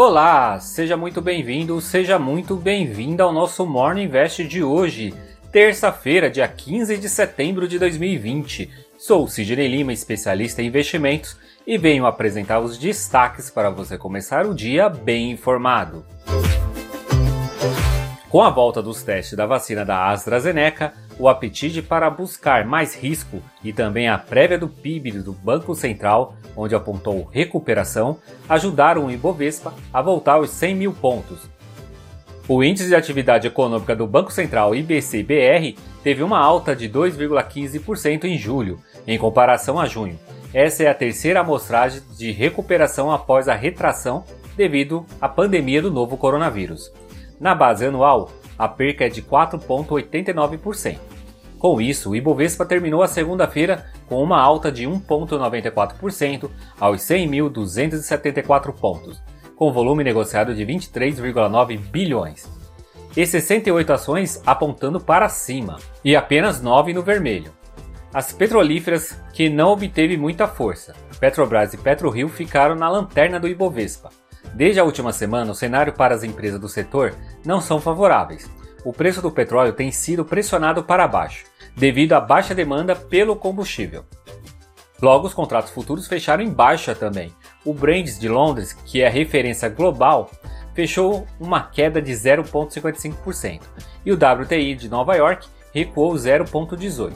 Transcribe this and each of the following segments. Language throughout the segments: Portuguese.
Olá, seja muito bem-vindo, seja muito bem-vinda ao nosso Morning Invest de hoje, terça-feira, dia 15 de setembro de 2020. Sou Sidney Lima, especialista em investimentos, e venho apresentar os destaques para você começar o dia bem informado. Com a volta dos testes da vacina da AstraZeneca, o apetite para buscar mais risco e também a prévia do PIB do Banco Central, onde apontou recuperação, ajudaram o Ibovespa a voltar aos 100 mil pontos. O índice de atividade econômica do Banco Central IBC-BR teve uma alta de 2,15% em julho, em comparação a junho. Essa é a terceira amostragem de recuperação após a retração devido à pandemia do novo coronavírus. Na base anual, a perca é de 4,89%. Com isso, o Ibovespa terminou a segunda-feira com uma alta de 1,94% aos 100.274 pontos, com volume negociado de 23,9 bilhões. E 68 ações apontando para cima, e apenas 9 no vermelho. As petrolíferas, que não obteve muita força, Petrobras e PetroRio ficaram na lanterna do Ibovespa, Desde a última semana, o cenário para as empresas do setor não são favoráveis. O preço do petróleo tem sido pressionado para baixo, devido à baixa demanda pelo combustível. Logo, os contratos futuros fecharam em baixa também. O Brent de Londres, que é a referência global, fechou uma queda de 0,55% e o WTI de Nova York recuou 0,18%.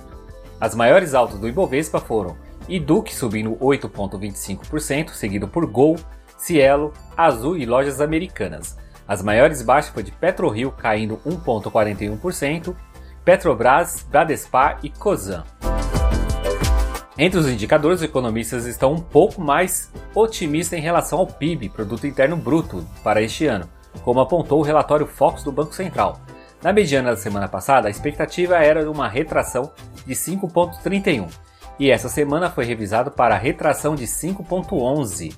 As maiores altas do Ibovespa foram Iduc subindo 8,25%, seguido por Gol Cielo, Azul e lojas americanas. As maiores baixas foi de PetroRio caindo 1,41%, Petrobras, Bradespar e Cosan. Entre os indicadores, os economistas estão um pouco mais otimistas em relação ao PIB, Produto Interno Bruto, para este ano, como apontou o relatório Focus do Banco Central. Na mediana da semana passada, a expectativa era de uma retração de 5,31, e essa semana foi revisado para a retração de 5,11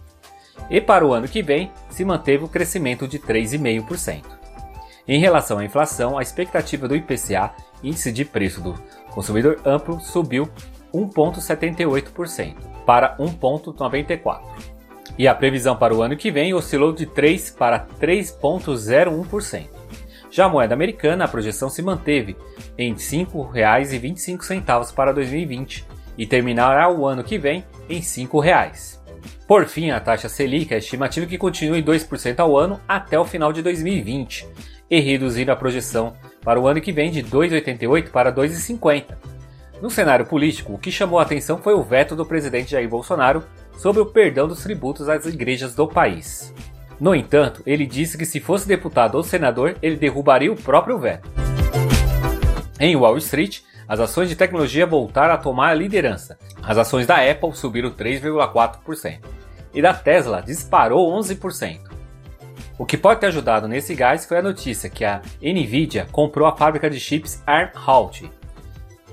e para o ano que vem se manteve o crescimento de 3,5%. Em relação à inflação, a expectativa do IPCA, índice de preço do consumidor amplo, subiu 1,78% para 1,94%. E a previsão para o ano que vem oscilou de 3 para 3,01%. Já a moeda americana, a projeção se manteve em R$ 5,25 para 2020 e terminará o ano que vem em R$ 5,00. Por fim, a taxa Selic é estimativa que continue em 2% ao ano até o final de 2020 e reduzir a projeção para o ano que vem de 2,88 para 2,50. No cenário político, o que chamou a atenção foi o veto do presidente Jair Bolsonaro sobre o perdão dos tributos às igrejas do país. No entanto, ele disse que se fosse deputado ou senador, ele derrubaria o próprio veto. Em Wall Street, as ações de tecnologia voltaram a tomar a liderança. As ações da Apple subiram 3,4% e da Tesla disparou 11%. O que pode ter ajudado nesse gás foi a notícia que a Nvidia comprou a fábrica de chips ARM Halt.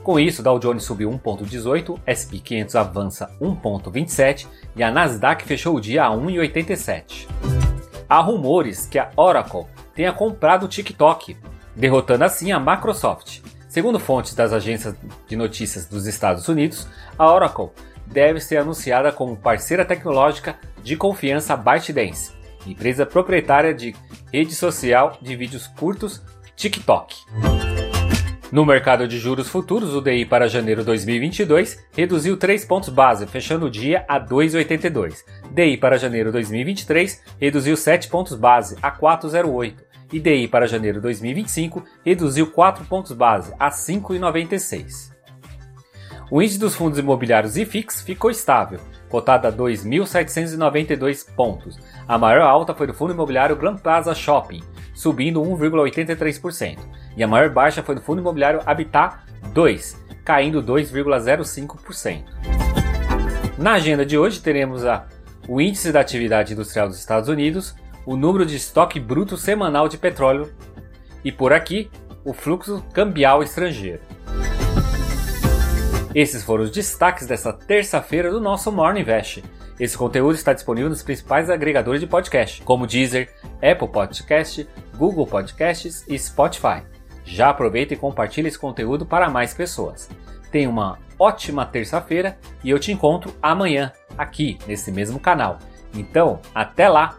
Com isso, Dow Jones subiu 1,18, SP 500 avança 1,27 e a Nasdaq fechou o dia a 1,87. Há rumores que a Oracle tenha comprado o TikTok, derrotando assim a Microsoft. Segundo fontes das agências de notícias dos Estados Unidos, a Oracle deve ser anunciada como parceira tecnológica de confiança ByteDance, empresa proprietária de rede social de vídeos curtos TikTok. No mercado de juros futuros, o DI para janeiro 2022 reduziu 3 pontos base, fechando o dia a 2,82. DI para janeiro 2023 reduziu 7 pontos base a 4,08 IDI para janeiro 2025 reduziu 4 pontos base a 5,96. O índice dos fundos imobiliários IFIX ficou estável, cotado a 2.792 pontos. A maior alta foi do fundo imobiliário Grand Plaza Shopping, subindo 1,83%, e a maior baixa foi do fundo imobiliário Habitat 2, caindo 2,05%. Na agenda de hoje teremos a, o índice da atividade industrial dos Estados Unidos, o número de estoque bruto semanal de petróleo e por aqui o fluxo cambial estrangeiro. Esses foram os destaques dessa terça-feira do nosso Morning Invest. Esse conteúdo está disponível nos principais agregadores de podcast, como Deezer, Apple Podcast, Google Podcasts e Spotify. Já aproveita e compartilhe esse conteúdo para mais pessoas. Tenha uma ótima terça-feira e eu te encontro amanhã, aqui nesse mesmo canal. Então, até lá!